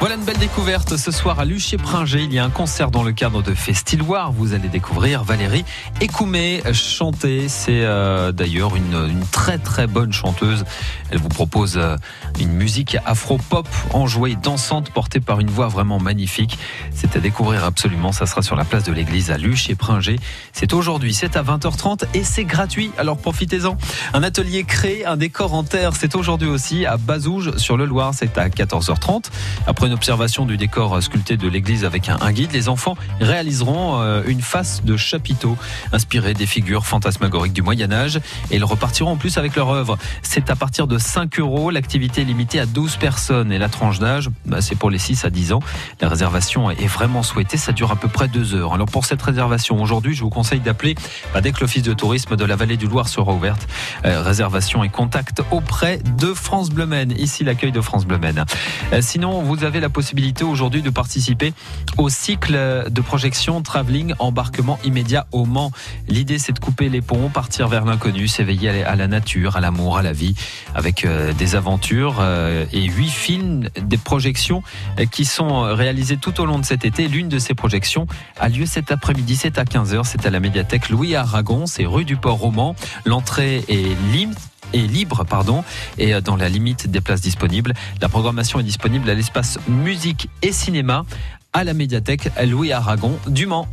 Voilà une belle découverte ce soir à Luché-Pringé. Il y a un concert dans le cadre de Festiloire. Vous allez découvrir Valérie Écoumé chanter. C'est euh, d'ailleurs une, une, très très bonne chanteuse. Elle vous propose euh, une musique afro-pop enjouée, dansante, portée par une voix vraiment magnifique. C'est à découvrir absolument. Ça sera sur la place de l'église à Luché-Pringé. C'est aujourd'hui, c'est à 20h30 et c'est gratuit. Alors profitez-en. Un atelier créé, un décor en terre. C'est aujourd'hui aussi à Bazouge sur le Loir. C'est à 14h30. Après observation du décor sculpté de l'église avec un, guide, les enfants réaliseront euh, une face de chapiteau inspirée des figures fantasmagoriques du Moyen Âge et ils repartiront en plus avec leur œuvre. C'est à partir de 5 euros, l'activité est limitée à 12 personnes et la tranche d'âge, bah, c'est pour les 6 à 10 ans. La réservation est vraiment souhaitée, ça dure à peu près 2 heures. Alors pour cette réservation aujourd'hui, je vous conseille d'appeler bah, dès que l'office de tourisme de la vallée du Loir sera ouverte. Euh, réservation et contact auprès de France Bleu Maine. Ici l'accueil de France Bleu Maine. Euh, sinon, vous avez la possibilité aujourd'hui de participer au cycle de projection Travelling Embarquement immédiat au Mans. L'idée, c'est de couper les ponts, partir vers l'inconnu, s'éveiller à la nature, à l'amour, à la vie, avec euh, des aventures euh, et huit films, des projections euh, qui sont réalisées tout au long de cet été. L'une de ces projections a lieu cet après-midi, c'est à 15h, c'est à la médiathèque Louis Aragon, c'est rue du Port Roman. L'entrée est libre est libre, pardon, et dans la limite des places disponibles. La programmation est disponible à l'espace musique et cinéma à la médiathèque Louis Aragon du Mans.